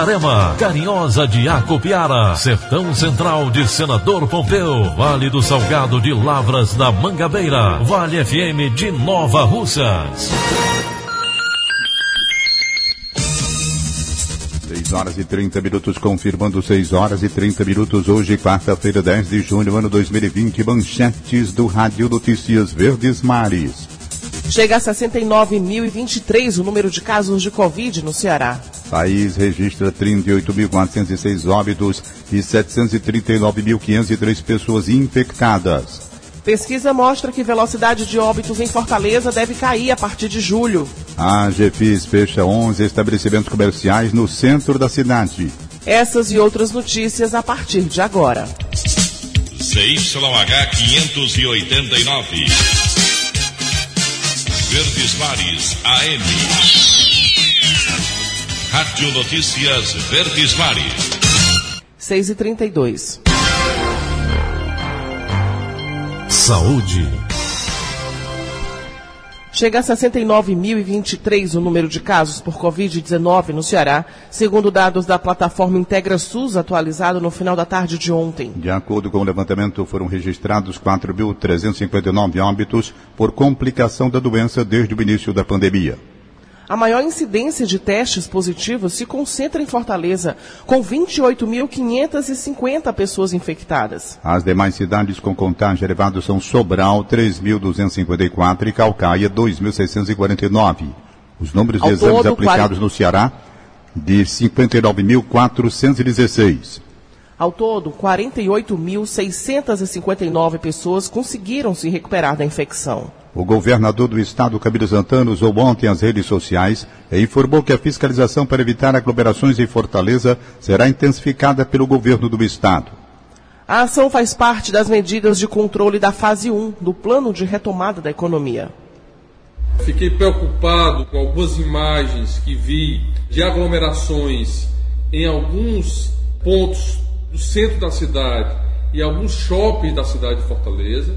Itarema, Carinhosa de Acopiara, Sertão Central de Senador Pompeu, Vale do Salgado de Lavras da Mangabeira, Vale FM de Nova Russas. 6 horas e 30 minutos, confirmando 6 horas e 30 minutos, hoje, quarta-feira, 10 de junho, ano 2020, manchetes do Rádio Notícias Verdes Mares. Chega a 69.023 o número de casos de Covid no Ceará. País registra 38.406 óbitos e 739.503 pessoas infectadas. Pesquisa mostra que velocidade de óbitos em Fortaleza deve cair a partir de julho. A GFIS fecha 11 estabelecimentos comerciais no centro da cidade. Essas e outras notícias a partir de agora. CYH 589. Verdes Mares AM. Rádio Notícias Verdes Mares. 6 e 32 Saúde. Chega a 69.023 o número de casos por Covid-19 no Ceará, segundo dados da plataforma Integra SUS, atualizado no final da tarde de ontem. De acordo com o levantamento, foram registrados 4.359 óbitos por complicação da doença desde o início da pandemia. A maior incidência de testes positivos se concentra em Fortaleza, com 28.550 pessoas infectadas. As demais cidades com contágio elevado são Sobral, 3.254 e Calcaia, 2.649. Os números de Ao exames todo, aplicados no Ceará, de 59.416. Ao todo, 48.659 pessoas conseguiram se recuperar da infecção. O governador do estado, Camilo Santana, usou ontem as redes sociais e informou que a fiscalização para evitar aglomerações em Fortaleza será intensificada pelo governo do estado. A ação faz parte das medidas de controle da fase 1 do plano de retomada da economia. Fiquei preocupado com algumas imagens que vi de aglomerações em alguns pontos do centro da cidade e alguns shoppings da cidade de Fortaleza.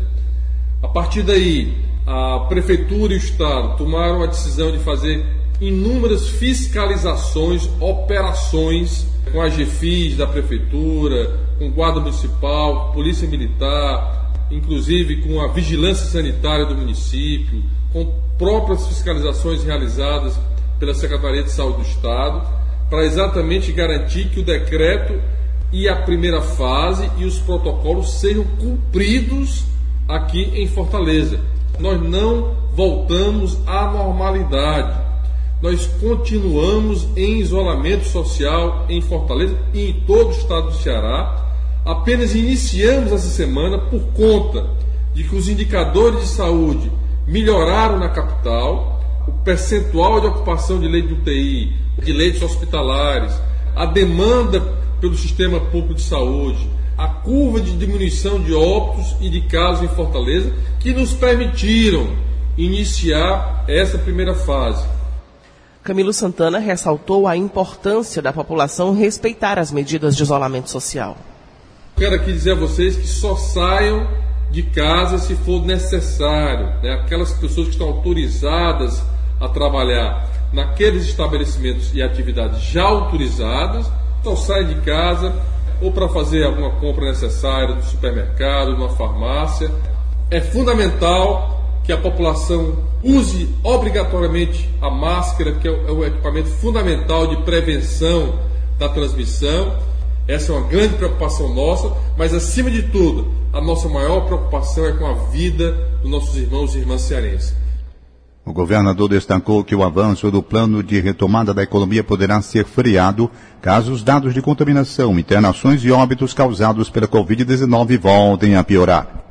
A partir daí, a prefeitura e o estado tomaram a decisão de fazer inúmeras fiscalizações, operações com a GFIS da prefeitura, com guarda municipal, polícia militar, inclusive com a vigilância sanitária do município, com próprias fiscalizações realizadas pela Secretaria de Saúde do Estado, para exatamente garantir que o decreto e a primeira fase e os protocolos sejam cumpridos aqui em Fortaleza. Nós não voltamos à normalidade. Nós continuamos em isolamento social em Fortaleza e em todo o estado do Ceará. Apenas iniciamos essa semana por conta de que os indicadores de saúde melhoraram na capital, o percentual de ocupação de leite de UTI, de leitos hospitalares, a demanda pelo sistema público de saúde, a curva de diminuição de óbitos e de casos em Fortaleza, que nos permitiram iniciar essa primeira fase. Camilo Santana ressaltou a importância da população respeitar as medidas de isolamento social. Quero aqui dizer a vocês que só saiam de casa se for necessário. Né? Aquelas pessoas que estão autorizadas a trabalhar naqueles estabelecimentos e atividades já autorizadas, então saiam de casa ou para fazer alguma compra necessária no supermercado, numa farmácia. É fundamental que a população use obrigatoriamente a máscara, que é o equipamento fundamental de prevenção da transmissão. Essa é uma grande preocupação nossa, mas acima de tudo, a nossa maior preocupação é com a vida dos nossos irmãos e irmãs cearenses. O governador destacou que o avanço do plano de retomada da economia poderá ser freado caso os dados de contaminação, internações e óbitos causados pela Covid-19 voltem a piorar.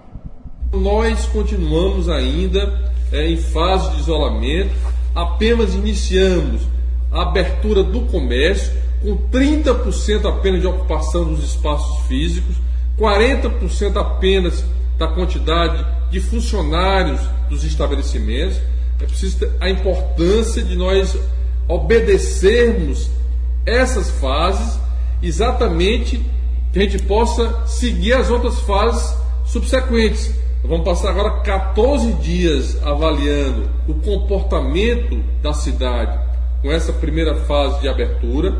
Nós continuamos ainda é, em fase de isolamento, apenas iniciamos a abertura do comércio, com 30% apenas de ocupação dos espaços físicos, 40% apenas da quantidade de funcionários dos estabelecimentos é preciso ter a importância de nós obedecermos essas fases, exatamente que a gente possa seguir as outras fases subsequentes. Vamos passar agora 14 dias avaliando o comportamento da cidade com essa primeira fase de abertura,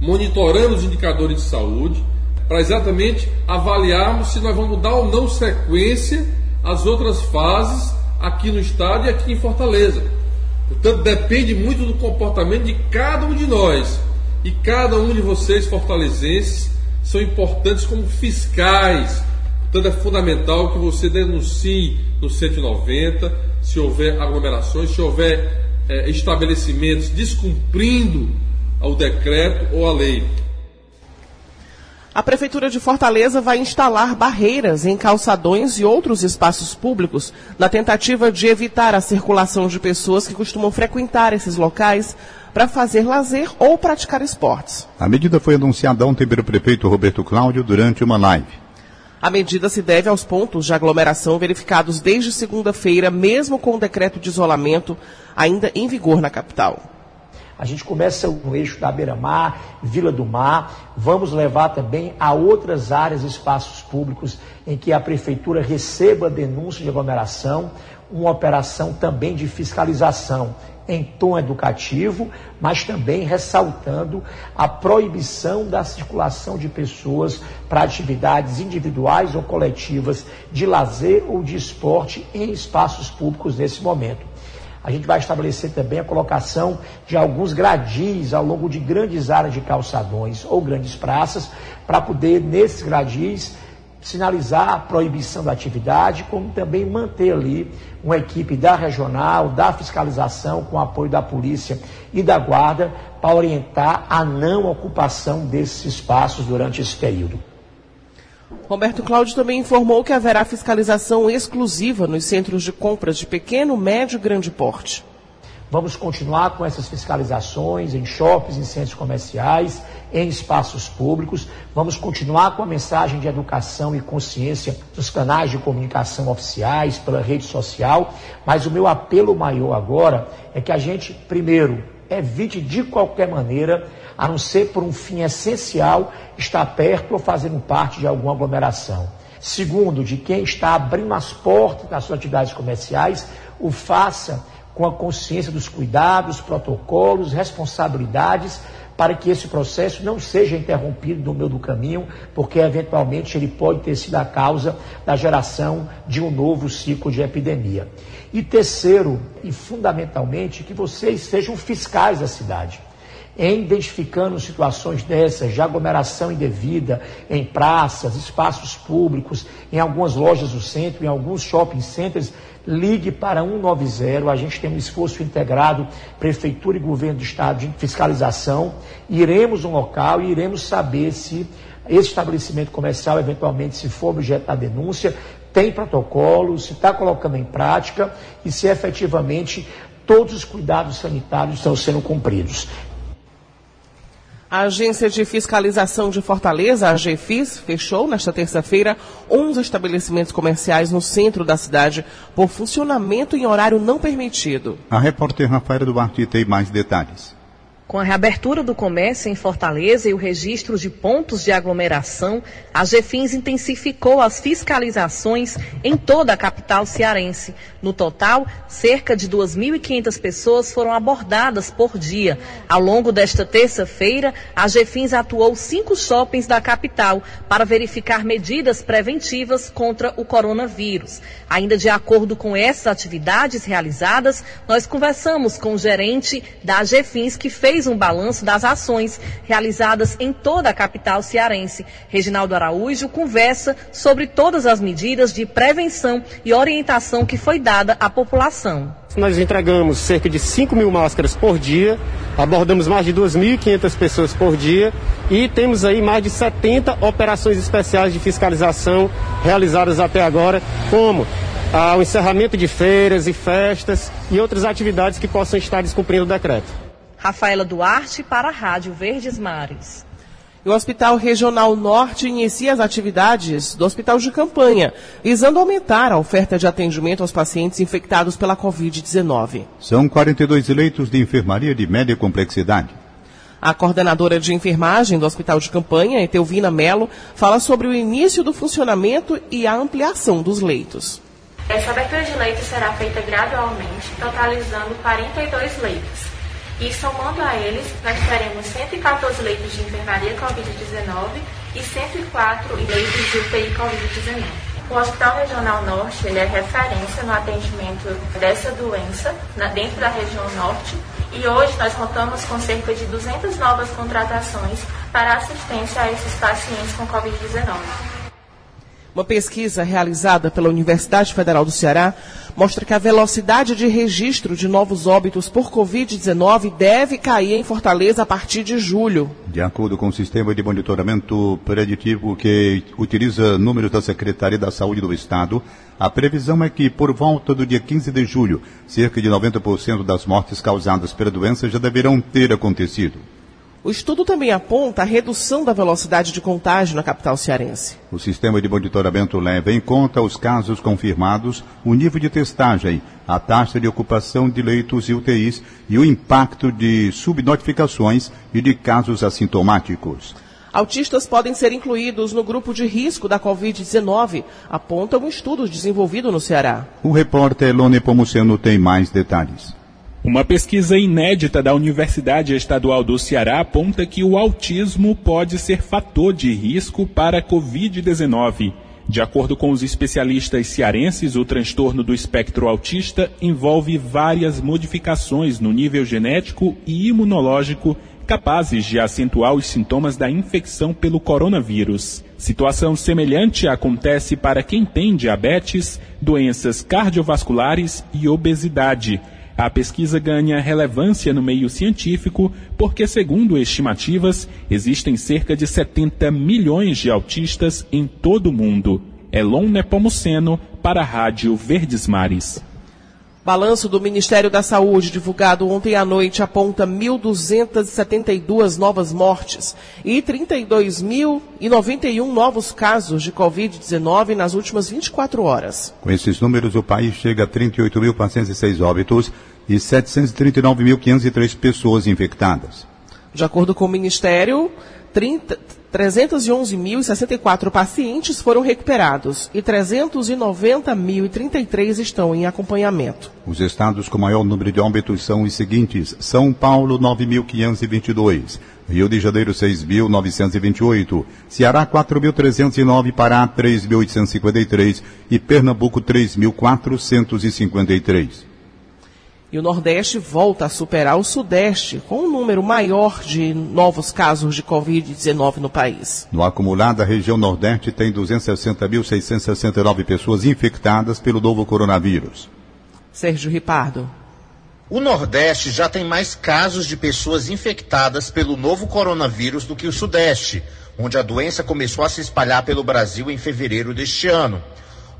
monitorando os indicadores de saúde, para exatamente avaliarmos se nós vamos dar ou não sequência às outras fases aqui no estado e aqui em Fortaleza. Portanto, depende muito do comportamento de cada um de nós. E cada um de vocês, fortalezenses, são importantes como fiscais. Portanto, é fundamental que você denuncie no 190 se houver aglomerações, se houver é, estabelecimentos descumprindo o decreto ou a lei. A Prefeitura de Fortaleza vai instalar barreiras em calçadões e outros espaços públicos na tentativa de evitar a circulação de pessoas que costumam frequentar esses locais para fazer lazer ou praticar esportes. A medida foi anunciada ontem pelo prefeito Roberto Cláudio durante uma live. A medida se deve aos pontos de aglomeração verificados desde segunda-feira, mesmo com o decreto de isolamento ainda em vigor na capital. A gente começa no eixo da Beira-Mar, Vila do Mar, vamos levar também a outras áreas espaços públicos em que a prefeitura receba denúncia de aglomeração, uma operação também de fiscalização em tom educativo, mas também ressaltando a proibição da circulação de pessoas para atividades individuais ou coletivas de lazer ou de esporte em espaços públicos nesse momento. A gente vai estabelecer também a colocação de alguns gradis ao longo de grandes áreas de calçadões ou grandes praças, para poder, nesses gradis, sinalizar a proibição da atividade, como também manter ali uma equipe da regional, da fiscalização, com apoio da polícia e da guarda, para orientar a não ocupação desses espaços durante esse período. Roberto Cláudio também informou que haverá fiscalização exclusiva nos centros de compras de pequeno, médio e grande porte. Vamos continuar com essas fiscalizações em shoppings, em centros comerciais, em espaços públicos. Vamos continuar com a mensagem de educação e consciência nos canais de comunicação oficiais, pela rede social. Mas o meu apelo maior agora é que a gente, primeiro, evite de qualquer maneira a não ser por um fim essencial, estar perto ou fazendo parte de alguma aglomeração. Segundo, de quem está abrindo as portas das suas atividades comerciais, o faça com a consciência dos cuidados, protocolos, responsabilidades, para que esse processo não seja interrompido no meio do caminho, porque eventualmente ele pode ter sido a causa da geração de um novo ciclo de epidemia. E terceiro, e fundamentalmente, que vocês sejam fiscais da cidade em identificando situações dessas, de aglomeração indevida em praças, espaços públicos, em algumas lojas do centro, em alguns shopping centers, ligue para 190. A gente tem um esforço integrado, Prefeitura e Governo do Estado, de fiscalização. Iremos no local e iremos saber se esse estabelecimento comercial, eventualmente, se for objeto da denúncia, tem protocolo, se está colocando em prática e se efetivamente todos os cuidados sanitários estão sendo cumpridos. A Agência de Fiscalização de Fortaleza, a AGFIS, fechou nesta terça-feira 11 estabelecimentos comerciais no centro da cidade por funcionamento em horário não permitido. A repórter Rafaela Duarte tem mais detalhes. Com a reabertura do comércio em Fortaleza e o registro de pontos de aglomeração, a GFINS intensificou as fiscalizações em toda a capital cearense. No total, cerca de 2.500 pessoas foram abordadas por dia. Ao longo desta terça-feira, a GFINS atuou cinco shoppings da capital para verificar medidas preventivas contra o coronavírus. Ainda de acordo com essas atividades realizadas, nós conversamos com o gerente da GFINS que fez fez um balanço das ações realizadas em toda a capital cearense. Reginaldo Araújo conversa sobre todas as medidas de prevenção e orientação que foi dada à população. Nós entregamos cerca de 5 mil máscaras por dia, abordamos mais de 2.500 pessoas por dia e temos aí mais de 70 operações especiais de fiscalização realizadas até agora, como ah, o encerramento de feiras e festas e outras atividades que possam estar descumprindo o decreto. Rafaela Duarte para a Rádio Verdes Mares. O Hospital Regional Norte inicia as atividades do hospital de campanha, visando aumentar a oferta de atendimento aos pacientes infectados pela Covid-19. São 42 leitos de enfermaria de média complexidade. A coordenadora de enfermagem do Hospital de Campanha, Etelvina Melo, fala sobre o início do funcionamento e a ampliação dos leitos. Essa abertura de leitos será feita gradualmente, totalizando 42 leitos. E somando a eles, nós teremos 114 leitos de enfermaria Covid-19 e 104 leitos de UTI Covid-19. O Hospital Regional Norte ele é referência no atendimento dessa doença na, dentro da região norte e hoje nós contamos com cerca de 200 novas contratações para assistência a esses pacientes com Covid-19. Uma pesquisa realizada pela Universidade Federal do Ceará mostra que a velocidade de registro de novos óbitos por Covid-19 deve cair em Fortaleza a partir de julho. De acordo com o sistema de monitoramento preditivo que utiliza números da Secretaria da Saúde do Estado, a previsão é que, por volta do dia 15 de julho, cerca de 90% das mortes causadas pela doença já deverão ter acontecido. O estudo também aponta a redução da velocidade de contágio na capital cearense. O sistema de monitoramento leva em conta os casos confirmados, o nível de testagem, a taxa de ocupação de leitos e UTIs e o impacto de subnotificações e de casos assintomáticos. Autistas podem ser incluídos no grupo de risco da Covid-19, aponta um estudo desenvolvido no Ceará. O repórter Lone Pomuceno tem mais detalhes. Uma pesquisa inédita da Universidade Estadual do Ceará aponta que o autismo pode ser fator de risco para a Covid-19. De acordo com os especialistas cearenses, o transtorno do espectro autista envolve várias modificações no nível genético e imunológico capazes de acentuar os sintomas da infecção pelo coronavírus. Situação semelhante acontece para quem tem diabetes, doenças cardiovasculares e obesidade a pesquisa ganha relevância no meio científico porque, segundo estimativas, existem cerca de 70 milhões de autistas em todo o mundo. Elon Nepomuceno para a Rádio Verdes Mares. Balanço do Ministério da Saúde, divulgado ontem à noite, aponta 1.272 novas mortes e 32.091 novos casos de Covid-19 nas últimas 24 horas. Com esses números, o país chega a 38.406 óbitos e 739.503 pessoas infectadas. De acordo com o Ministério, 311.064 pacientes foram recuperados e 390.033 estão em acompanhamento. Os estados com maior número de óbitos são os seguintes: São Paulo, 9.522. Rio de Janeiro 6.928, Ceará 4.309, Pará 3.853 e Pernambuco 3.453. E o Nordeste volta a superar o Sudeste, com um número maior de novos casos de Covid-19 no país. No acumulado, a região Nordeste tem 260.669 pessoas infectadas pelo novo coronavírus. Sérgio Ripardo. O Nordeste já tem mais casos de pessoas infectadas pelo novo coronavírus do que o Sudeste, onde a doença começou a se espalhar pelo Brasil em fevereiro deste ano.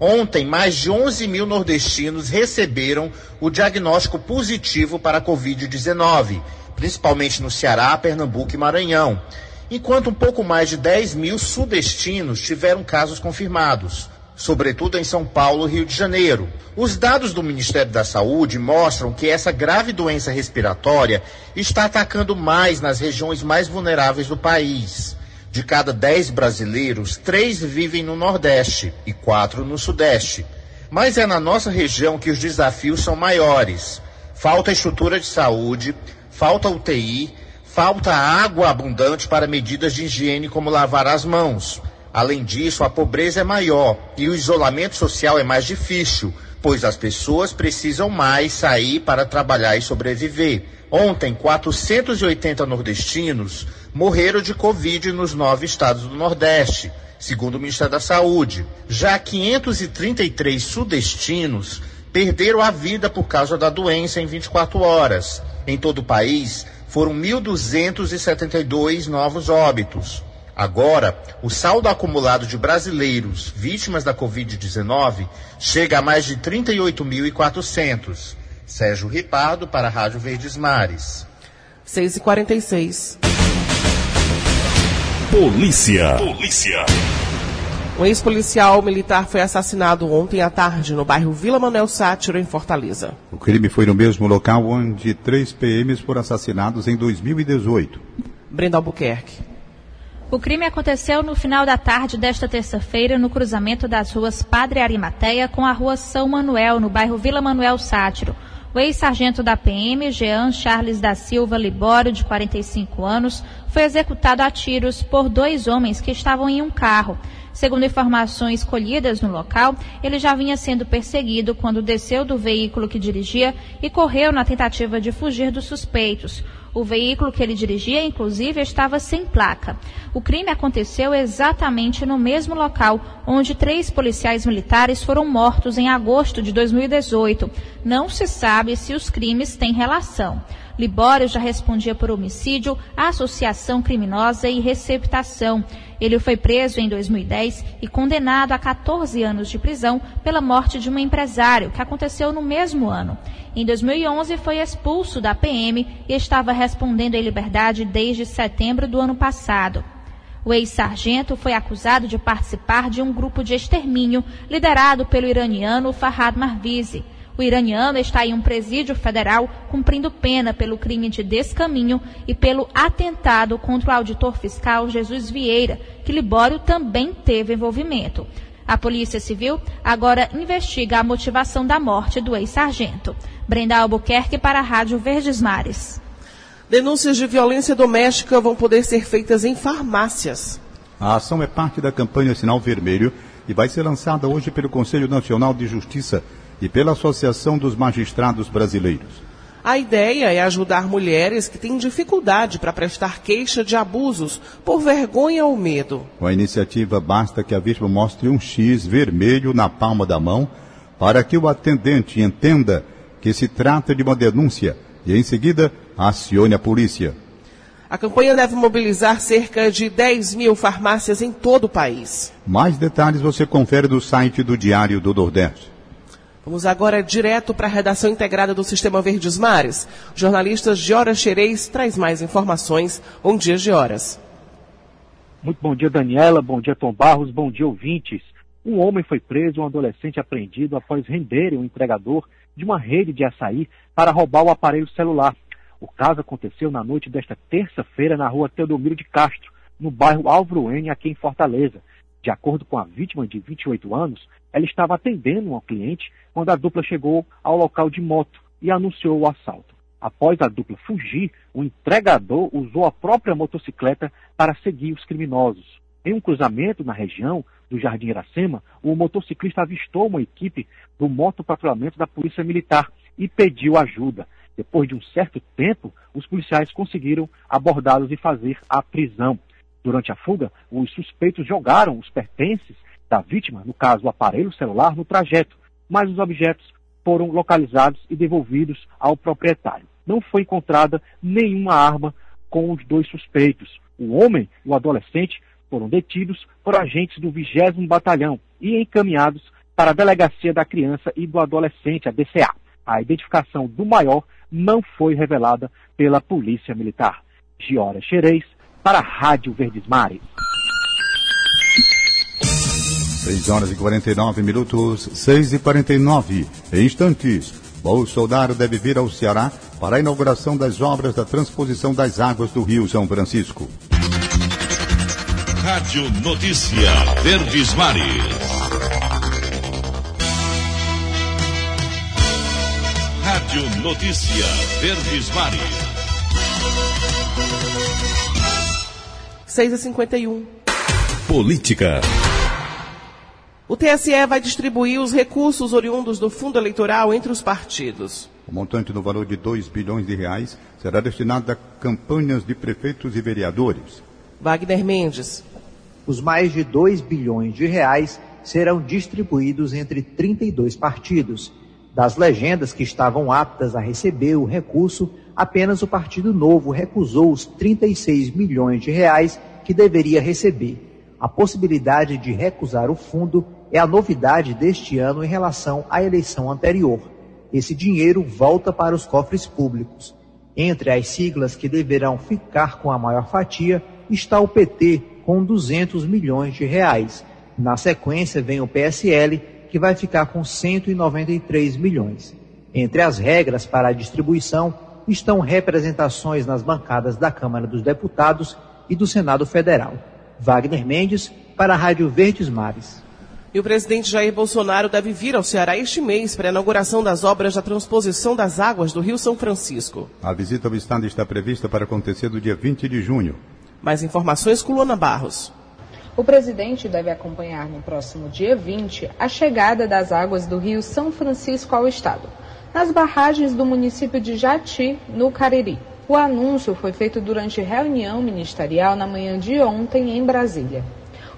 Ontem, mais de 11 mil nordestinos receberam o diagnóstico positivo para a Covid-19, principalmente no Ceará, Pernambuco e Maranhão, enquanto um pouco mais de 10 mil sudestinos tiveram casos confirmados, sobretudo em São Paulo e Rio de Janeiro. Os dados do Ministério da Saúde mostram que essa grave doença respiratória está atacando mais nas regiões mais vulneráveis do país. De cada 10 brasileiros, 3 vivem no Nordeste e 4 no Sudeste. Mas é na nossa região que os desafios são maiores. Falta estrutura de saúde, falta UTI, falta água abundante para medidas de higiene como lavar as mãos. Além disso, a pobreza é maior e o isolamento social é mais difícil, pois as pessoas precisam mais sair para trabalhar e sobreviver. Ontem, 480 nordestinos morreram de Covid nos nove estados do Nordeste, segundo o Ministério da Saúde. Já 533 sudestinos perderam a vida por causa da doença em 24 horas. Em todo o país, foram 1.272 novos óbitos. Agora, o saldo acumulado de brasileiros vítimas da Covid-19 chega a mais de 38.400. Sérgio Ripardo para a Rádio Verdes Mares. 6 e 46 Polícia. Polícia. Um ex-policial militar foi assassinado ontem à tarde no bairro Vila Manuel Sátiro, em Fortaleza. O crime foi no mesmo local onde três PMs foram assassinados em 2018. Brenda Albuquerque. O crime aconteceu no final da tarde desta terça-feira no cruzamento das ruas Padre Arimateia com a rua São Manuel, no bairro Vila Manuel Sátiro. O ex-sargento da PM, Jean Charles da Silva Libório, de 45 anos, foi executado a tiros por dois homens que estavam em um carro. Segundo informações colhidas no local, ele já vinha sendo perseguido quando desceu do veículo que dirigia e correu na tentativa de fugir dos suspeitos. O veículo que ele dirigia, inclusive, estava sem placa. O crime aconteceu exatamente no mesmo local onde três policiais militares foram mortos em agosto de 2018. Não se sabe se os crimes têm relação. Libório já respondia por homicídio, associação criminosa e receptação. Ele foi preso em 2010 e condenado a 14 anos de prisão pela morte de um empresário, que aconteceu no mesmo ano. Em 2011, foi expulso da PM e estava respondendo em liberdade desde setembro do ano passado. O ex-sargento foi acusado de participar de um grupo de extermínio liderado pelo iraniano Farhad Marvizi. O iraniano está em um presídio federal cumprindo pena pelo crime de descaminho e pelo atentado contra o auditor fiscal Jesus Vieira, que Libório também teve envolvimento. A Polícia Civil agora investiga a motivação da morte do ex-sargento. Brenda Albuquerque para a Rádio Verdes Mares. Denúncias de violência doméstica vão poder ser feitas em farmácias. A ação é parte da campanha Sinal Vermelho e vai ser lançada hoje pelo Conselho Nacional de Justiça e pela Associação dos Magistrados Brasileiros. A ideia é ajudar mulheres que têm dificuldade para prestar queixa de abusos por vergonha ou medo. Com a iniciativa, basta que a vítima mostre um X vermelho na palma da mão para que o atendente entenda que se trata de uma denúncia e, em seguida, acione a polícia. A campanha deve mobilizar cerca de 10 mil farmácias em todo o país. Mais detalhes você confere no site do Diário do Nordeste. Vamos agora direto para a redação integrada do Sistema Verdes Mares. O jornalista Giora Xerez traz mais informações. Bom dia, Gioras. Muito bom dia, Daniela. Bom dia, Tom Barros. Bom dia, ouvintes. Um homem foi preso um adolescente apreendido após renderem um entregador de uma rede de açaí para roubar o aparelho celular. O caso aconteceu na noite desta terça-feira na rua Teodomiro de Castro, no bairro Álvaro N, aqui em Fortaleza. De acordo com a vítima de 28 anos, ela estava atendendo um cliente quando a dupla chegou ao local de moto e anunciou o assalto. Após a dupla fugir, o entregador usou a própria motocicleta para seguir os criminosos. Em um cruzamento na região do Jardim Iracema, o motociclista avistou uma equipe do motopatrulhamento da Polícia Militar e pediu ajuda. Depois de um certo tempo, os policiais conseguiram abordá-los e fazer a prisão. Durante a fuga, os suspeitos jogaram os pertences da vítima, no caso o aparelho celular, no trajeto, mas os objetos foram localizados e devolvidos ao proprietário. Não foi encontrada nenhuma arma com os dois suspeitos. O homem e o adolescente foram detidos por agentes do 20 Batalhão e encaminhados para a Delegacia da Criança e do Adolescente, a DCA. A identificação do maior não foi revelada pela Polícia Militar. Giora Xerez, para a Rádio Verdes Mares. 6 horas e 49 minutos, 6 e 49. Em instantes, Bolsonaro deve vir ao Ceará para a inauguração das obras da transposição das águas do Rio São Francisco. Rádio Notícia Verdes Mares. Rádio Notícia Verdes Mares. 6 a 51. Política. O TSE vai distribuir os recursos oriundos do fundo eleitoral entre os partidos. O montante no valor de 2 bilhões de reais será destinado a campanhas de prefeitos e vereadores. Wagner Mendes. Os mais de 2 bilhões de reais serão distribuídos entre 32 partidos. Das legendas que estavam aptas a receber o recurso, apenas o Partido Novo recusou os 36 milhões de reais que deveria receber. A possibilidade de recusar o fundo é a novidade deste ano em relação à eleição anterior. Esse dinheiro volta para os cofres públicos. Entre as siglas que deverão ficar com a maior fatia está o PT, com 200 milhões de reais. Na sequência vem o PSL, que vai ficar com 193 milhões. Entre as regras para a distribuição estão representações nas bancadas da Câmara dos Deputados e do Senado Federal. Wagner Mendes, para a Rádio Verdes Mares. E o presidente Jair Bolsonaro deve vir ao Ceará este mês para a inauguração das obras da transposição das águas do Rio São Francisco. A visita ao estado está prevista para acontecer no dia 20 de junho. Mais informações com Luana Barros. O presidente deve acompanhar no próximo dia 20 a chegada das águas do Rio São Francisco ao estado, nas barragens do município de Jati, no Cariri. O anúncio foi feito durante reunião ministerial na manhã de ontem em Brasília.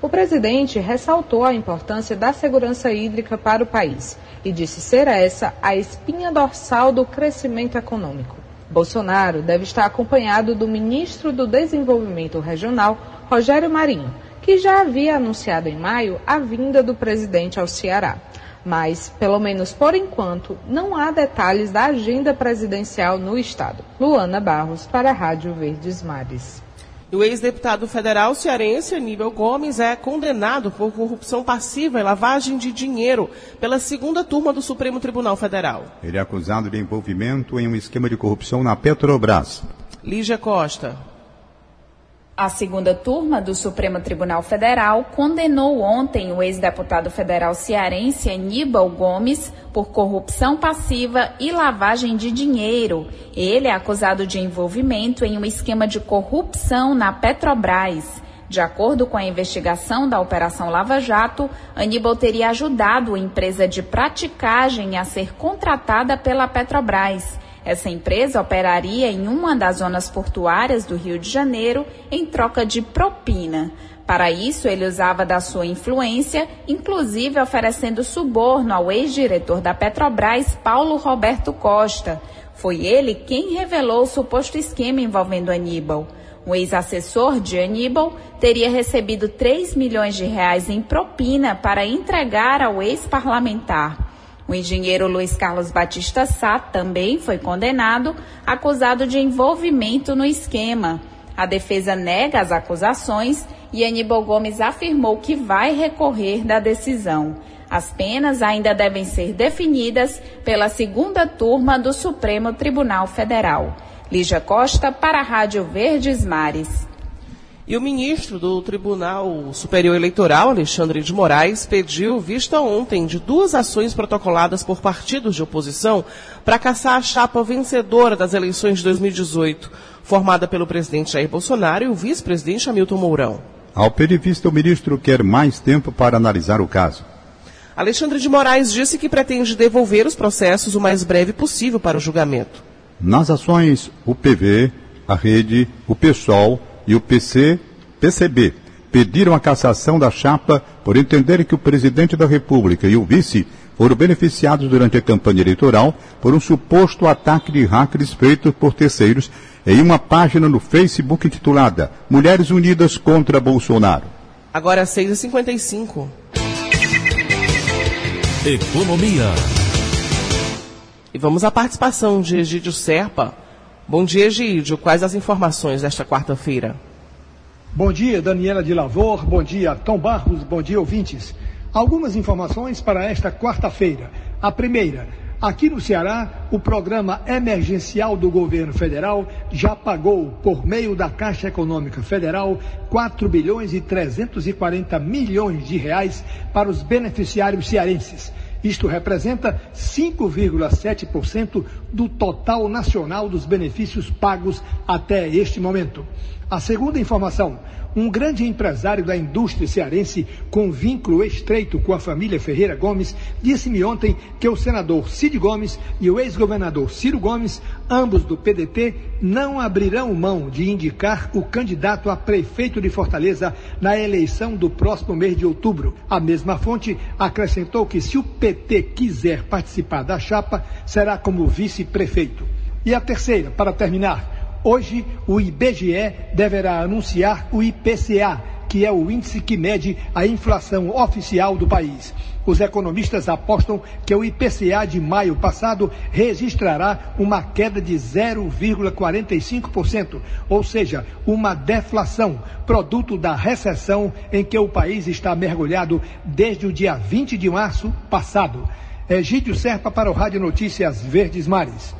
O presidente ressaltou a importância da segurança hídrica para o país e disse ser essa a espinha dorsal do crescimento econômico. Bolsonaro deve estar acompanhado do ministro do Desenvolvimento Regional, Rogério Marinho, que já havia anunciado em maio a vinda do presidente ao Ceará mas, pelo menos por enquanto, não há detalhes da agenda presidencial no Estado. Luana Barros, para a Rádio Verdes Mares. O ex-deputado federal cearense Aníbal Gomes é condenado por corrupção passiva e lavagem de dinheiro pela segunda turma do Supremo Tribunal Federal. Ele é acusado de envolvimento em um esquema de corrupção na Petrobras. Lígia Costa. A segunda turma do Supremo Tribunal Federal condenou ontem o ex-deputado federal cearense Aníbal Gomes por corrupção passiva e lavagem de dinheiro. Ele é acusado de envolvimento em um esquema de corrupção na Petrobras. De acordo com a investigação da Operação Lava Jato, Aníbal teria ajudado a empresa de praticagem a ser contratada pela Petrobras. Essa empresa operaria em uma das zonas portuárias do Rio de Janeiro em troca de propina. Para isso, ele usava da sua influência, inclusive oferecendo suborno ao ex-diretor da Petrobras, Paulo Roberto Costa. Foi ele quem revelou o suposto esquema envolvendo Aníbal. O ex-assessor de Aníbal teria recebido 3 milhões de reais em propina para entregar ao ex-parlamentar. O engenheiro Luiz Carlos Batista Sá também foi condenado, acusado de envolvimento no esquema. A defesa nega as acusações e Aníbal Gomes afirmou que vai recorrer da decisão. As penas ainda devem ser definidas pela segunda turma do Supremo Tribunal Federal. Lígia Costa para a Rádio Verdes Mares. E o ministro do Tribunal Superior Eleitoral, Alexandre de Moraes, pediu vista ontem de duas ações protocoladas por partidos de oposição para caçar a chapa vencedora das eleições de 2018, formada pelo presidente Jair Bolsonaro e o vice-presidente Hamilton Mourão. Ao pedir vista, o ministro quer mais tempo para analisar o caso. Alexandre de Moraes disse que pretende devolver os processos o mais breve possível para o julgamento. Nas ações, o PV, a Rede, o PSOL e o PC, PCB pediram a cassação da chapa por entenderem que o presidente da República e o vice foram beneficiados durante a campanha eleitoral por um suposto ataque de hackers feito por terceiros em uma página no Facebook intitulada Mulheres Unidas contra Bolsonaro. Agora 6h55. Economia. E vamos à participação de Egídio Serpa Bom dia, Egídio. Quais as informações desta quarta-feira? Bom dia, Daniela de Lavor. Bom dia, Tom Barros. Bom dia, ouvintes. Algumas informações para esta quarta-feira. A primeira, aqui no Ceará, o programa emergencial do governo federal já pagou, por meio da Caixa Econômica Federal, 4 bilhões e 340 milhões de reais para os beneficiários cearenses. Isto representa 5,7% do total nacional dos benefícios pagos até este momento. A segunda informação: um grande empresário da indústria cearense com vínculo estreito com a família Ferreira Gomes disse-me ontem que o senador Cid Gomes e o ex-governador Ciro Gomes, ambos do PDT, não abrirão mão de indicar o candidato a prefeito de Fortaleza na eleição do próximo mês de outubro. A mesma fonte acrescentou que se o PT quiser participar da chapa, será como vice-prefeito. E a terceira, para terminar, Hoje, o IBGE deverá anunciar o IPCA, que é o índice que mede a inflação oficial do país. Os economistas apostam que o IPCA de maio passado registrará uma queda de 0,45%, ou seja, uma deflação, produto da recessão em que o país está mergulhado desde o dia 20 de março passado. Egídio Serpa para o Rádio Notícias Verdes Mares.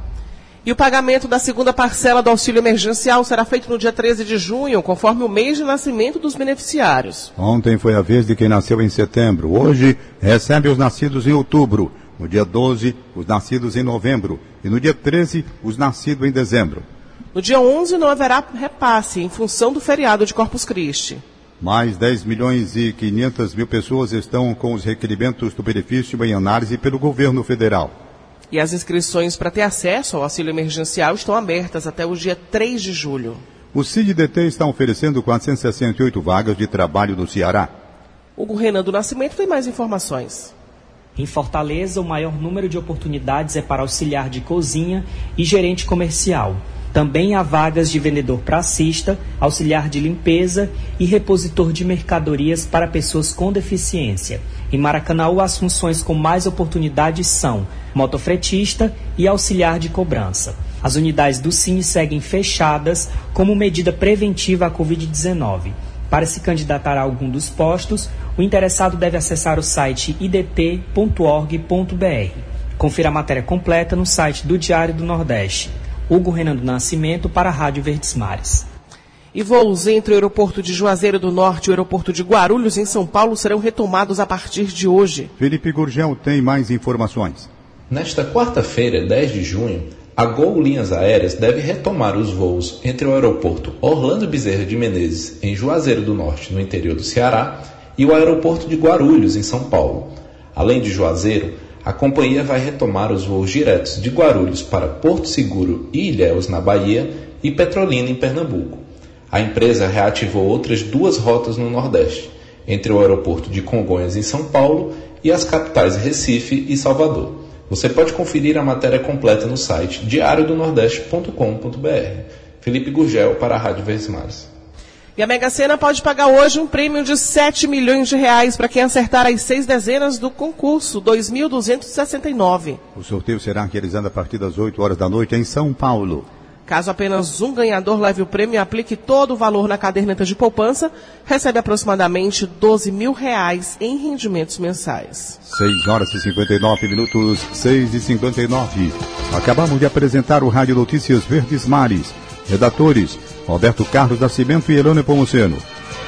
E o pagamento da segunda parcela do auxílio emergencial será feito no dia 13 de junho, conforme o mês de nascimento dos beneficiários. Ontem foi a vez de quem nasceu em setembro. Hoje recebe os nascidos em outubro. No dia 12, os nascidos em novembro. E no dia 13, os nascidos em dezembro. No dia 11, não haverá repasse, em função do feriado de Corpus Christi. Mais 10 milhões e 500 mil pessoas estão com os requerimentos do benefício em análise pelo governo federal. E as inscrições para ter acesso ao auxílio emergencial estão abertas até o dia 3 de julho. O CID-DT está oferecendo 468 vagas de trabalho no Ceará. O Renan do Nascimento tem mais informações. Em Fortaleza, o maior número de oportunidades é para auxiliar de cozinha e gerente comercial. Também há vagas de vendedor pracista, auxiliar de limpeza e repositor de mercadorias para pessoas com deficiência. Em Maracanã, as funções com mais oportunidades são motofretista e auxiliar de cobrança. As unidades do Cine seguem fechadas como medida preventiva à Covid-19. Para se candidatar a algum dos postos, o interessado deve acessar o site idt.org.br. Confira a matéria completa no site do Diário do Nordeste. Hugo Renan do Nascimento para a Rádio Verdes Mares. E voos entre o aeroporto de Juazeiro do Norte e o aeroporto de Guarulhos, em São Paulo, serão retomados a partir de hoje. Felipe Gurgel tem mais informações. Nesta quarta-feira, 10 de junho, a Gol Linhas Aéreas deve retomar os voos entre o aeroporto Orlando Bezerra de Menezes, em Juazeiro do Norte, no interior do Ceará, e o aeroporto de Guarulhos, em São Paulo. Além de Juazeiro, a companhia vai retomar os voos diretos de Guarulhos para Porto Seguro e Ilhéus, na Bahia, e Petrolina, em Pernambuco. A empresa reativou outras duas rotas no Nordeste, entre o aeroporto de Congonhas, em São Paulo, e as capitais Recife e Salvador. Você pode conferir a matéria completa no site diariodonordeste.com.br. Felipe Gurgel para a Rádio Verdes e a Mega Sena pode pagar hoje um prêmio de 7 milhões de reais para quem acertar as seis dezenas do concurso 2.269. O sorteio será realizado a partir das 8 horas da noite em São Paulo. Caso apenas um ganhador leve o prêmio e aplique todo o valor na caderneta de poupança, recebe aproximadamente 12 mil reais em rendimentos mensais. 6 horas e 59 minutos, 6 e 59. Acabamos de apresentar o Rádio Notícias Verdes Mares. Redatores Roberto Carlos Nascimento e Elone Pomuceno.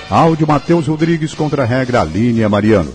Áudio Matheus Rodrigues contra a regra Línia Mariano.